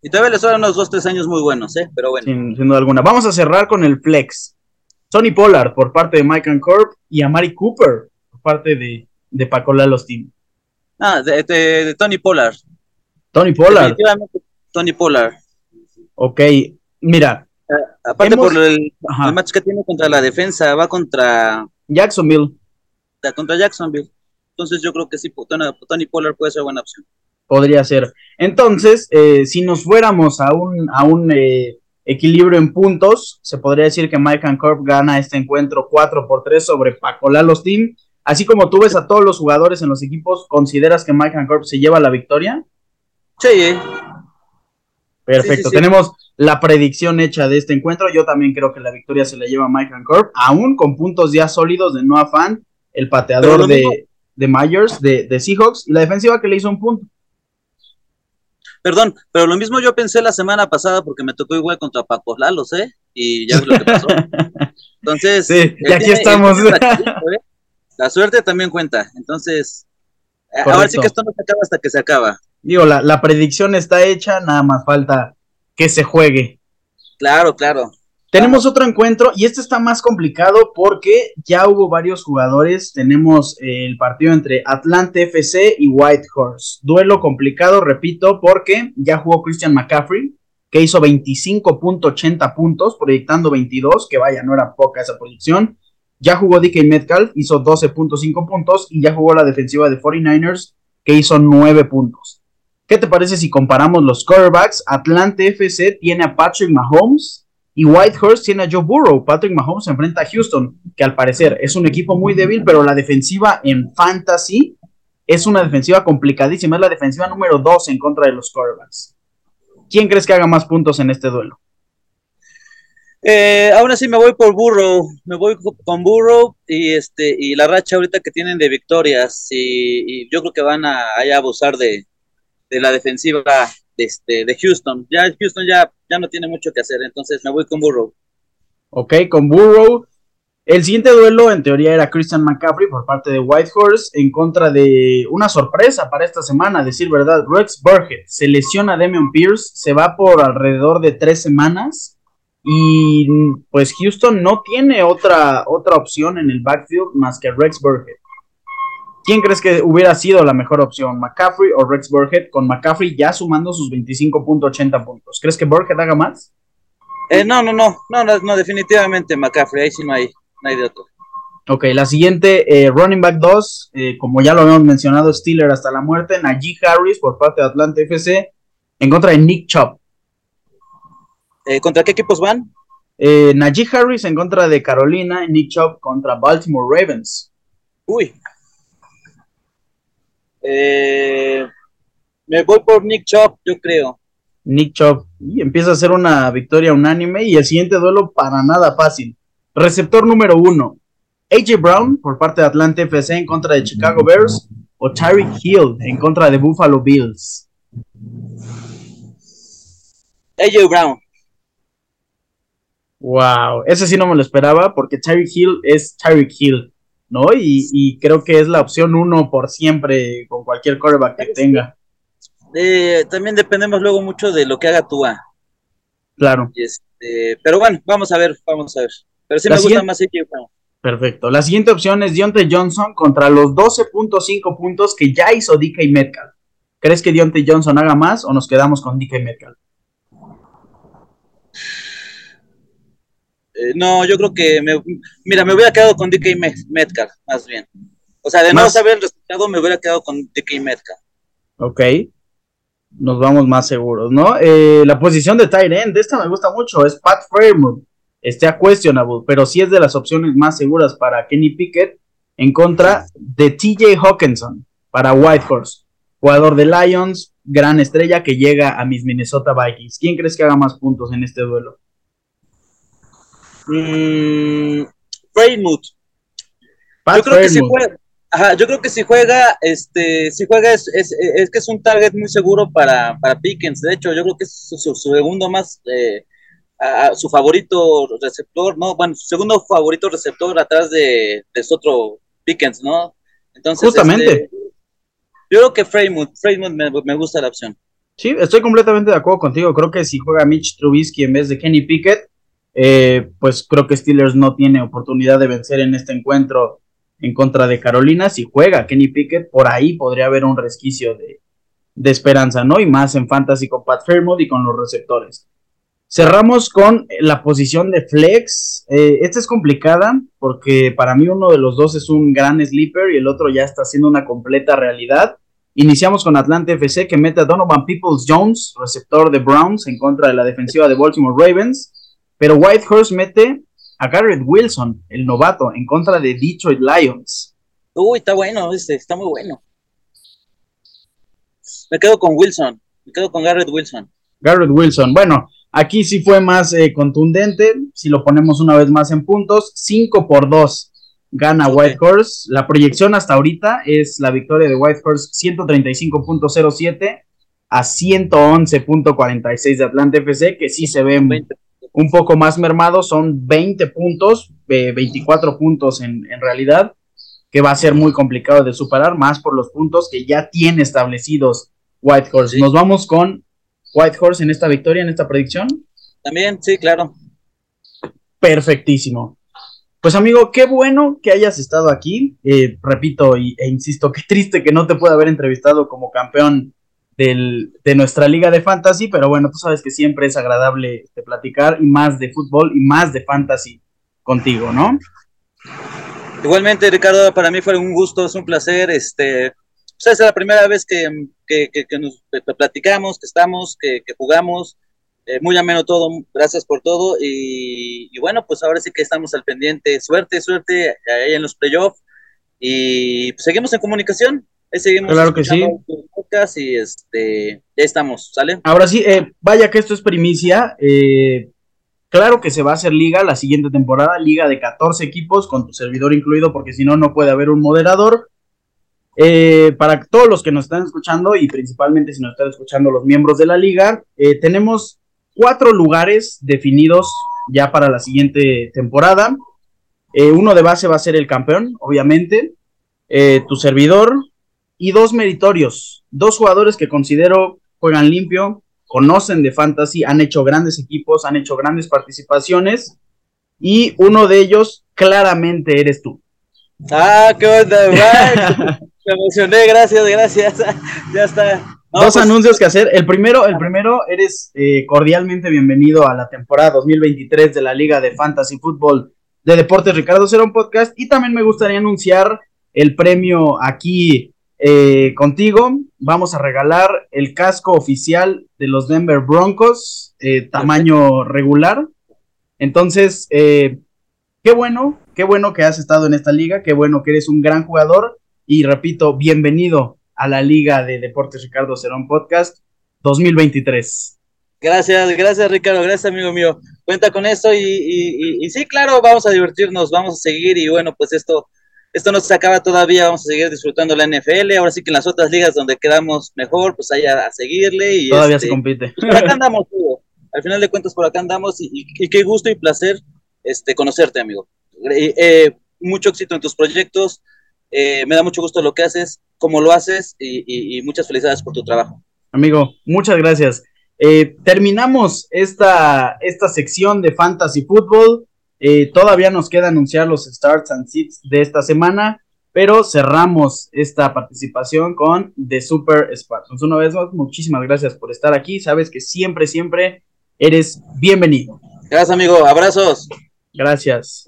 y todavía le son unos dos, tres años muy buenos, ¿eh? Pero bueno. Sin, duda alguna. Vamos a cerrar con el flex. Tony Pollard por parte de Mike and Corp y a Mari Cooper por parte de, de Paco Lalos Team. Ah, de Tony Pollard. Tony Pollard. Tony Pollard. Ok, mira. Aparte por el, match que tiene contra la defensa, va contra Jacksonville. Contra Jacksonville. Entonces yo creo que sí, Tony, Pollard puede ser buena opción. Podría ser. Entonces, eh, si nos fuéramos a un, a un eh, equilibrio en puntos, se podría decir que Mike Corp gana este encuentro 4 por 3 sobre Paco Lalos Team. Así como tú ves a todos los jugadores en los equipos, ¿consideras que Mike Corp se lleva la victoria? Sí. Perfecto. Tenemos la predicción hecha de este encuentro. Yo también creo que la victoria se la lleva Mike Corp, aún con puntos ya sólidos de Noah Fan, el pateador de, de, Myers, de, Seahawks, y la defensiva que le hizo un punto. Perdón, pero lo mismo yo pensé la semana pasada porque me tocó igual contra Paco Lalos, ¿eh? Y ya es lo que pasó. [LAUGHS] Entonces. Sí, y aquí estamos. ¿eh? La suerte también cuenta. Entonces, ahora sí que esto no se acaba hasta que se acaba. Digo, la, predicción está hecha, nada más falta que se juegue. Claro, claro. Tenemos otro encuentro y este está más complicado porque ya hubo varios jugadores. Tenemos el partido entre Atlanta FC y Whitehorse. Duelo complicado, repito, porque ya jugó Christian McCaffrey, que hizo 25.80 puntos, proyectando 22, que vaya, no era poca esa proyección. Ya jugó DK Metcalf, hizo 12.5 puntos y ya jugó la defensiva de 49ers, que hizo 9 puntos. ¿Qué te parece si comparamos los quarterbacks? Atlanta FC tiene a Patrick Mahomes y Whitehurst tiene a Joe Burrow. Patrick Mahomes se enfrenta a Houston, que al parecer es un equipo muy débil, pero la defensiva en fantasy es una defensiva complicadísima. Es la defensiva número 2 en contra de los quarterbacks. ¿Quién crees que haga más puntos en este duelo? Eh, ahora sí me voy por Burrow, me voy con Burrow y este y la racha ahorita que tienen de victorias y, yo creo que van a, a abusar de, de la defensiva de, este, de Houston. Ya Houston ya, ya no tiene mucho que hacer, entonces me voy con Burrow. Ok, con Burrow. El siguiente duelo en teoría era Christian McCaffrey por parte de Whitehorse en contra de una sorpresa para esta semana, decir verdad, Rex Burhead se lesiona a Damian Pierce, se va por alrededor de tres semanas Y pues Houston no tiene otra, otra opción en el backfield más que Rex Burhead. ¿Quién crees que hubiera sido la mejor opción, McCaffrey o Rex Burhead? Con McCaffrey ya sumando sus 25.80 puntos. ¿Crees que Burhead haga más? Eh, no, no, no, no, no, definitivamente McCaffrey, ahí sí no hay, no hay de otro. Ok, la siguiente, eh, running back 2, eh, como ya lo habíamos mencionado, Steeler hasta la muerte, Najee Harris por parte de Atlanta FC en contra de Nick Chubb. ¿Contra qué equipos van? Najee Harris en contra de Carolina Nick Chubb contra Baltimore Ravens. Uy. Eh, me voy por Nick Chubb, yo creo. Nick Chubb. Y empieza a ser una victoria unánime y el siguiente duelo para nada fácil. Receptor número uno. AJ Brown por parte de Atlanta FC en contra de Chicago Bears o Tyreek Hill en contra de Buffalo Bills. AJ Brown. Wow, ese sí no me lo esperaba porque Tyreek Hill es Tyreek Hill, ¿no? Y, creo que es la opción uno por siempre con cualquier quarterback que tenga. Eh, también dependemos luego mucho de lo que haga Tua. Claro. Este, pero bueno, vamos a ver, vamos a ver. Pero sí me gusta más Brown. Perfecto. La siguiente opción es Deontay Johnson contra los 12.5 puntos que ya hizo DK Metcalf. ¿Crees que Deontay Johnson haga más o nos quedamos con DK Metcalf? Eh, no, yo creo que me, mira, me hubiera quedado con DK Metcalf, más bien. O sea, de no saber el resultado, me hubiera quedado con DK Metcalf. Ok. Nos vamos más seguros, ¿no? Eh, la posición de tight end, esta me gusta mucho, es Pat Fairmouth. Está questionable, pero sí es de las opciones más seguras para Kenny Pickett en contra de TJ Hawkinson para Whitehorse, jugador de Lions, gran estrella que llega a mis Minnesota Vikings. ¿Quién crees que haga más puntos en este duelo? Mmm, yo creo que si juega, yo creo que si juega, este, si juega es, es, que es un target muy seguro para, para Pickens. De hecho, yo creo que es su, segundo más, eh, su favorito receptor, ¿no? Bueno, su segundo favorito receptor atrás de, de su otro Pickens, ¿no? Entonces, justamente. Este, yo creo que Fremont, me, me, gusta la opción. Sí, estoy completamente de acuerdo contigo. Creo que si juega Mitch Trubisky en vez de Kenny Pickett, eh, pues creo que Steelers no tiene oportunidad de vencer en este encuentro en contra de Carolina. Si juega Kenny Pickett, por ahí podría haber un resquicio de, esperanza, ¿no? Y más en fantasy con Pat Fairmouth y con los receptores. Cerramos con la posición de flex. Eh, esta es complicada porque para mí uno de los dos es un gran sleeper y el otro ya está siendo una completa realidad. Iniciamos con Atlanta FC que mete a Donovan Peoples Jones, receptor de Browns, en contra de la defensiva de Baltimore Ravens. Pero Whitehorse mete a Garrett Wilson, el novato, en contra de Detroit Lions. Uy, está bueno, este, está muy bueno. Me quedo con Wilson, me quedo con Garrett Wilson. Garrett Wilson, bueno, aquí sí fue más eh, contundente, si lo ponemos una vez más en puntos, 5 por 2 gana Whitehorse. La proyección hasta ahorita es la victoria de Whitehorse 135.07 a 111.46 de Atlanta FC, que sí se ve un poco más mermado, son 20 puntos, 24 puntos en, realidad, que va a ser muy complicado de superar, más por los puntos que ya tiene establecidos Whitehorse. Nos vamos con Whitehorse en esta victoria, en esta predicción. También, sí, claro. Perfectísimo. Pues amigo, qué bueno que hayas estado aquí. Eh, repito e insisto, [LAUGHS] qué triste que no te pueda haber entrevistado como campeón de nuestra liga de fantasy, pero bueno, tú sabes que siempre es agradable este, platicar y más de fútbol y más de fantasy contigo, ¿no? Igualmente, Ricardo, para mí fue un gusto, es un placer. Este, pues es la primera vez que, nos platicamos, que estamos, que, jugamos. Eh, muy ameno todo, gracias por todo. Y, bueno, pues ahora sí que estamos al pendiente. Suerte, suerte ahí en los playoffs. Y pues seguimos en comunicación seguimos claro que sí. y este, ya estamos, ¿sale? Ahora sí, eh, vaya que esto es primicia. Eh, claro que se va a hacer liga la siguiente temporada, liga de 14 equipos, con tu servidor incluido, porque si no, no puede haber un moderador. Eh, para todos los que nos están escuchando y principalmente si nos están escuchando los miembros de la liga, tenemos cuatro lugares definidos ya para la siguiente temporada. uno de base va a ser el campeón, obviamente. tu servidor, y dos meritorios, dos jugadores que considero juegan limpio, conocen de fantasy, han hecho grandes equipos, han hecho grandes participaciones y uno de ellos claramente eres tú. Ah, qué onda, [LAUGHS] Me emocioné, gracias, gracias. [LAUGHS] ya está. Dos pues, anuncios que hacer. El primero, el primero, eres eh, cordialmente bienvenido a la temporada 2023 de la Liga de Fantasy Football de Deportes Ricardo Cerón Podcast. Y también me gustaría anunciar el premio aquí eh, contigo. Vamos a regalar el casco oficial de los Denver Broncos, eh, tamaño regular. Entonces, qué bueno, qué bueno que has estado en esta liga, qué bueno que eres un gran jugador. Y repito, bienvenido a la Liga de Deportes Ricardo Cerón Podcast 2023. Gracias, gracias Ricardo, gracias amigo mío. Cuenta con esto y, y, sí, claro, vamos a divertirnos, vamos a seguir y bueno, pues esto, esto no se acaba todavía, vamos a seguir disfrutando la NFL, ahora sí que en las otras ligas donde quedamos mejor, pues hay a, seguirle. Y todavía se este, compite. Pues por acá andamos, al final de cuentas por acá andamos y, qué gusto y placer este, conocerte amigo. Eh, eh, mucho éxito en tus proyectos, eh, me da mucho gusto lo que haces, cómo lo haces y, muchas felicidades por tu trabajo. Amigo, muchas gracias. Eh, terminamos esta, esta sección de Fantasy Football. Eh, todavía nos queda anunciar los starts and sits de esta semana, pero cerramos esta participación con The Super Spartans. Una vez más, muchísimas gracias por estar aquí. Sabes que siempre, siempre eres bienvenido. Gracias, amigo. Abrazos. Gracias.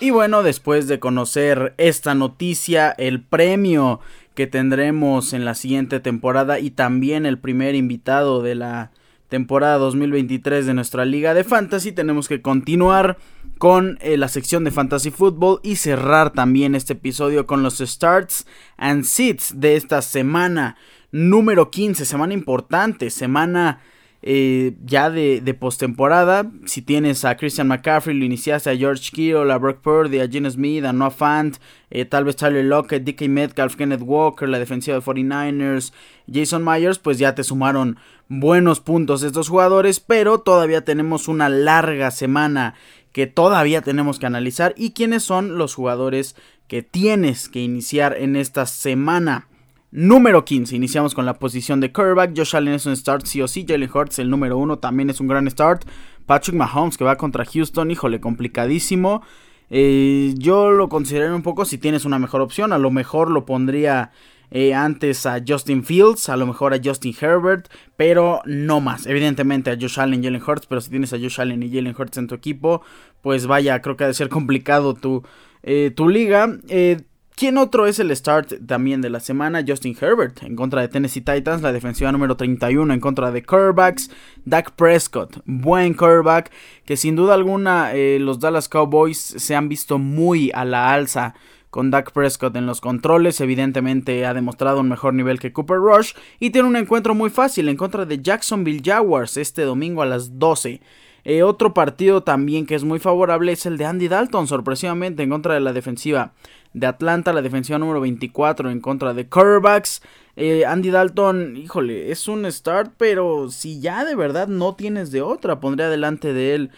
Y bueno, después de conocer esta noticia, el premio que tendremos en la siguiente temporada y también el primer invitado de la temporada 2023 de nuestra liga de fantasy, tenemos que continuar con eh, la sección de fantasy football y cerrar también este episodio con los starts and sits de esta semana número 15, semana importante, semana eh, ya de, de postemporada. Si tienes a Christian McCaffrey, lo iniciaste a George Kittle, a Brock Purdy, a Gene Smith, a Noah Fant, eh, tal vez Tyler Lockett, DK Metcalf, Kenneth Walker, la defensiva de 49ers, Jason Myers, pues ya te sumaron buenos puntos estos jugadores, pero todavía tenemos una larga semana que todavía tenemos que analizar y quiénes son los jugadores que tienes que iniciar en esta semana. Número 15, iniciamos con la posición de quarterback. Josh Allen es un start sí o sí. Jalen Hurts, el número 1, también es un gran start. Patrick Mahomes, que va contra Houston, híjole, complicadísimo. Eh, yo lo consideraría un poco si tienes una mejor opción. A lo mejor lo pondría eh, antes a Justin Fields, a lo mejor a Justin Herbert, pero no más. Evidentemente a Josh Allen Jalen Hurts, pero si tienes a Josh Allen y Jalen Hurts en tu equipo, pues vaya, creo que ha de ser complicado tu, eh, tu liga. ¿Quién otro es el start también de la semana? Justin Herbert en contra de Tennessee Titans, la defensiva número 31 en contra de Curvebacks. Dak Prescott, buen Curveback, que sin duda alguna eh, los Dallas Cowboys se han visto muy a la alza con Dak Prescott en los controles. Evidentemente ha demostrado un mejor nivel que Cooper Rush y tiene un encuentro muy fácil en contra de Jacksonville Jaguars este domingo a las 12. Eh, otro partido también que es muy favorable es el de Andy Dalton, sorpresivamente en contra de la defensiva de Atlanta, la defensiva número 24 en contra de Curvebacks. Eh, Andy Dalton, híjole, es un start, pero si ya de verdad no tienes de otra, pondría delante de él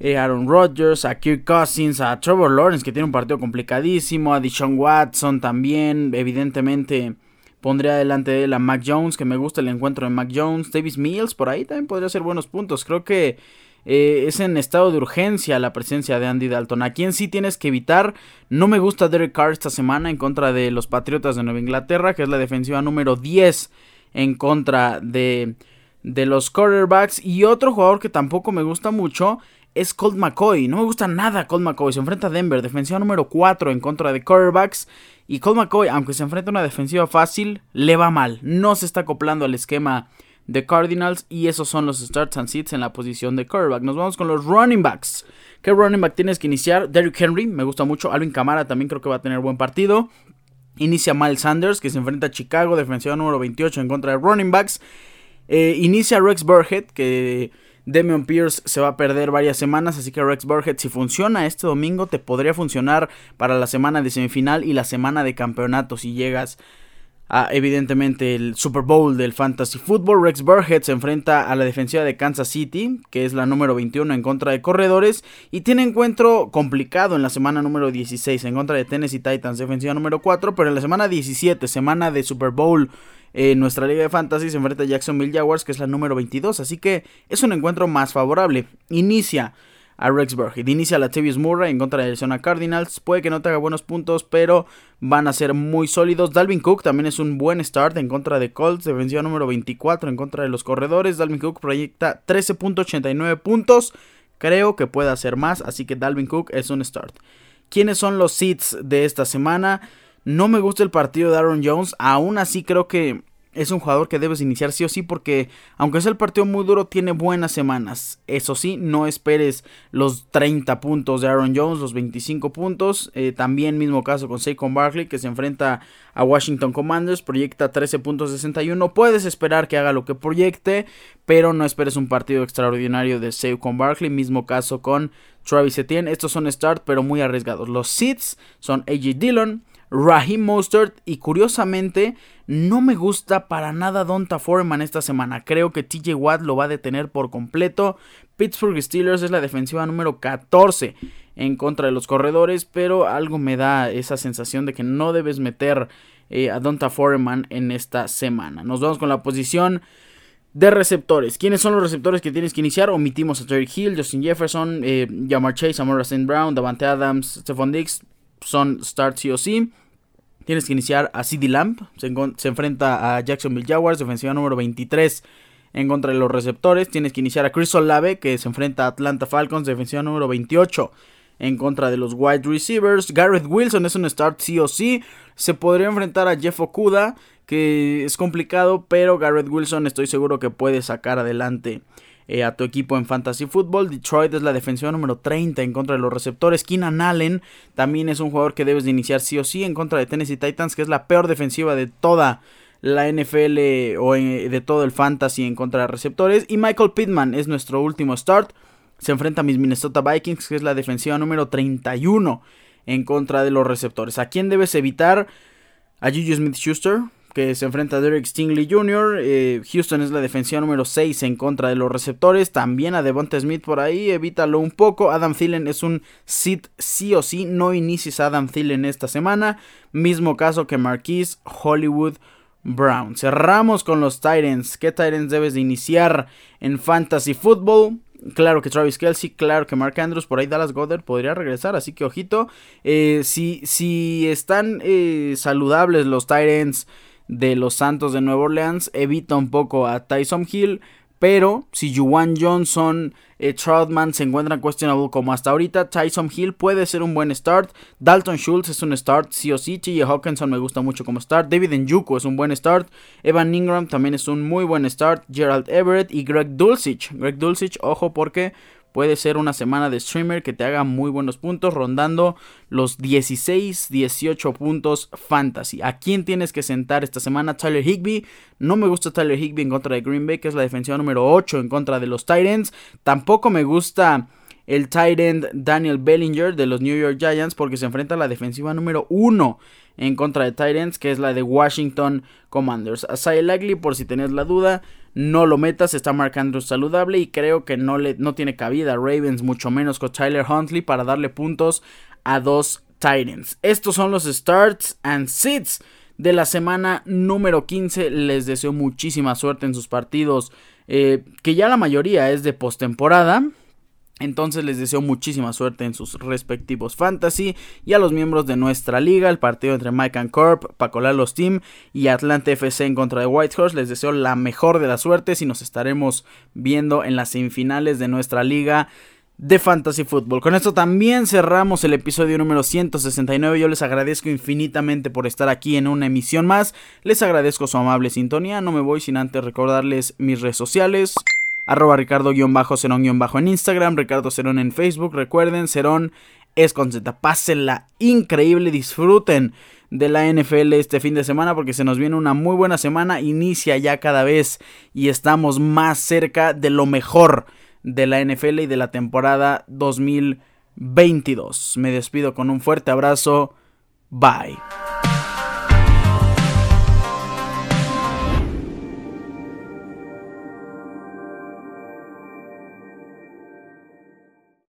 eh, Aaron Rodgers, a Kirk Cousins, a Trevor Lawrence, que tiene un partido complicadísimo, a Deshaun Watson también, evidentemente. Pondría delante de él a Mac Jones, que me gusta el encuentro de Mac Jones. Davis Mills, por ahí también podría ser buenos puntos. Creo que eh, es en estado de urgencia la presencia de Andy Dalton. A quien sí tienes que evitar. No me gusta Derek Carr esta semana en contra de los Patriotas de Nueva Inglaterra, que es la defensiva número 10 en contra de, de los quarterbacks. Y otro jugador que tampoco me gusta mucho es Colt McCoy. No me gusta nada Colt McCoy. Se enfrenta a Denver, defensiva número 4 en contra de quarterbacks. Y Colt McCoy, aunque se enfrenta a una defensiva fácil, le va mal. No se está acoplando al esquema de Cardinals y esos son los starts and sits en la posición de quarterback. Nos vamos con los running backs. ¿Qué running back tienes que iniciar? Derrick Henry, me gusta mucho. Alvin Kamara también creo que va a tener buen partido. Inicia Miles Sanders, que se enfrenta a Chicago, defensiva número 28 en contra de running backs. Eh, inicia Rex Burhead, que Demian Pierce se va a perder varias semanas, así que Rex Burhead, si funciona este domingo, te podría funcionar para la semana de semifinal y la semana de campeonato si llegas evidentemente el Super Bowl del Fantasy Football. Rex Burhead se enfrenta a la defensiva de Kansas City, que es la número 21 en contra de corredores, y tiene encuentro complicado en la semana número 16 en contra de Tennessee Titans, defensiva número 4, pero en la semana 17, semana de Super Bowl En nuestra liga de fantasy se enfrenta a Jacksonville Jaguars, que es la número 22, así que es un encuentro más favorable. Inicia a Rex Burhead. Inicia la Tavius Murray en contra de Arizona Cardinals. Puede que no tenga buenos puntos, pero van a ser muy sólidos. Dalvin Cook también es un buen start en contra de Colts. Defensiva número 24 en contra de los corredores. Dalvin Cook proyecta 13.89 puntos. Creo que puede hacer más, así que Dalvin Cook es un start. ¿Quiénes son los seeds de esta semana? No me gusta el partido de Aaron Jones. Aún así creo que es un jugador que debes iniciar sí o sí porque aunque es el partido muy duro tiene buenas semanas. Eso sí, no esperes los 30 puntos de Aaron Jones, los 25 puntos. Eh, también mismo caso con Saquon Barkley que se enfrenta a Washington Commanders, proyecta 13.61. Puedes esperar que haga lo que proyecte, pero no esperes un partido extraordinario de Saquon Barkley. Mismo caso con Travis Etienne. Estos son start pero muy arriesgados. Los seeds son AJ Dillon. Raheem Mostert y curiosamente no me gusta para nada Donta Foreman esta semana. Creo que TJ Watt lo va a detener por completo. Pittsburgh Steelers es la defensiva número 14 en contra de los corredores, pero algo me da esa sensación de que no debes meter eh, a Donta Foreman en esta semana. Nos vamos con la posición de receptores. ¿Quiénes son los receptores que tienes que iniciar? Omitimos a Terry Hill, Justin Jefferson, eh, Jamar Chase, Amora St. Brown, Davante Adams, Stephon Diggs. Son start sí o sí. Tienes que iniciar a CD Lamp. Se, enfrenta a Jacksonville Jaguars, defensiva número 23 en contra de los receptores. Tienes que iniciar a Chris Olave, que se enfrenta a Atlanta Falcons, defensiva número 28 en contra de los wide receivers. Garrett Wilson es un start sí o sí. Se podría enfrentar a Jeff Okuda, que es complicado, pero Garrett Wilson estoy seguro que puede sacar adelante eh, a tu equipo en Fantasy Football. Detroit es la defensiva número 30 en contra de los receptores. Keenan Allen también es un jugador que debes de iniciar sí o sí en contra de Tennessee Titans, que es la peor defensiva de toda la NFL o de todo el Fantasy en contra de receptores. Y Michael Pittman es nuestro último start. Se enfrenta a mis Minnesota Vikings, que es la defensiva número 31 en contra de los receptores. ¿A quién debes evitar? A Juju Smith Schuster, que se enfrenta a Derek Stingley Jr. Eh, Houston es la defensiva número 6 en contra de los receptores. También a Devonta Smith por ahí, evítalo un poco. Adam Thielen es un sit sí o sí. No inicies a Adam Thielen esta semana. Mismo caso que Marquise Hollywood Brown. Cerramos con los Titans. ¿Qué Titans debes de iniciar en Fantasy Football? Claro que Travis Kelsey, claro que Mark Andrews, por ahí Dallas Goddard podría regresar, así que ojito. Eh, si, si están eh, saludables los Titans de los Santos de Nueva Orleans. Evita un poco a Tyson Hill. Pero si Juwan Johnson, eh, Troutman se encuentran questionable como hasta ahorita, Tyson Hill puede ser un buen start. Dalton Schultz es un start, sí o. Hawkinson me gusta mucho como start. David Njuku es un buen start. Evan Ingram también es un muy buen start. Gerald Everett y Greg Dulcich. Greg Dulcich, ojo porque Puede ser una semana de streamer que te haga muy buenos puntos, rondando los 16, 18 puntos fantasy. ¿A quién tienes que sentar esta semana? Tyler Higby. No me gusta Tyler Higby en contra de Green Bay, que es la defensiva número 8 en contra de los Titans. Tampoco me gusta el tight Daniel Bellinger de los New York Giants porque se enfrenta a la defensiva número 1 en contra de Titans, que es la de Washington Commanders. Asai Lagley, por si tenías la duda, no lo metas, está marcando saludable y creo que no, le, no tiene cabida Ravens, mucho menos con Tyler Huntley para darle puntos a dos Titans. Estos son los starts and sits de la semana número 15. Les deseo muchísima suerte en sus partidos, eh, que ya la mayoría es de postemporada. Entonces les deseo muchísima suerte en sus respectivos fantasy y a los miembros de nuestra liga, el partido entre Mike and Corp, Paco Lalos Team y Atlanta FC en contra de Whitehorse. Les deseo la mejor de las suertes y nos estaremos viendo en las semifinales de nuestra liga de Fantasy Football. Con esto también cerramos el episodio número 169. Yo les agradezco infinitamente por estar aquí en una emisión más. Les agradezco su amable sintonía. No me voy sin antes recordarles mis redes sociales arroba Ricardo-Cerón- en Instagram, Ricardo Cerón en Facebook. Recuerden, Cerón es con Z. Pásenla increíble, disfruten de la NFL este fin de semana porque se nos viene una muy buena semana. Inicia ya cada vez y estamos más cerca de lo mejor de la NFL y de la temporada 2022. Me despido con un fuerte abrazo. Bye.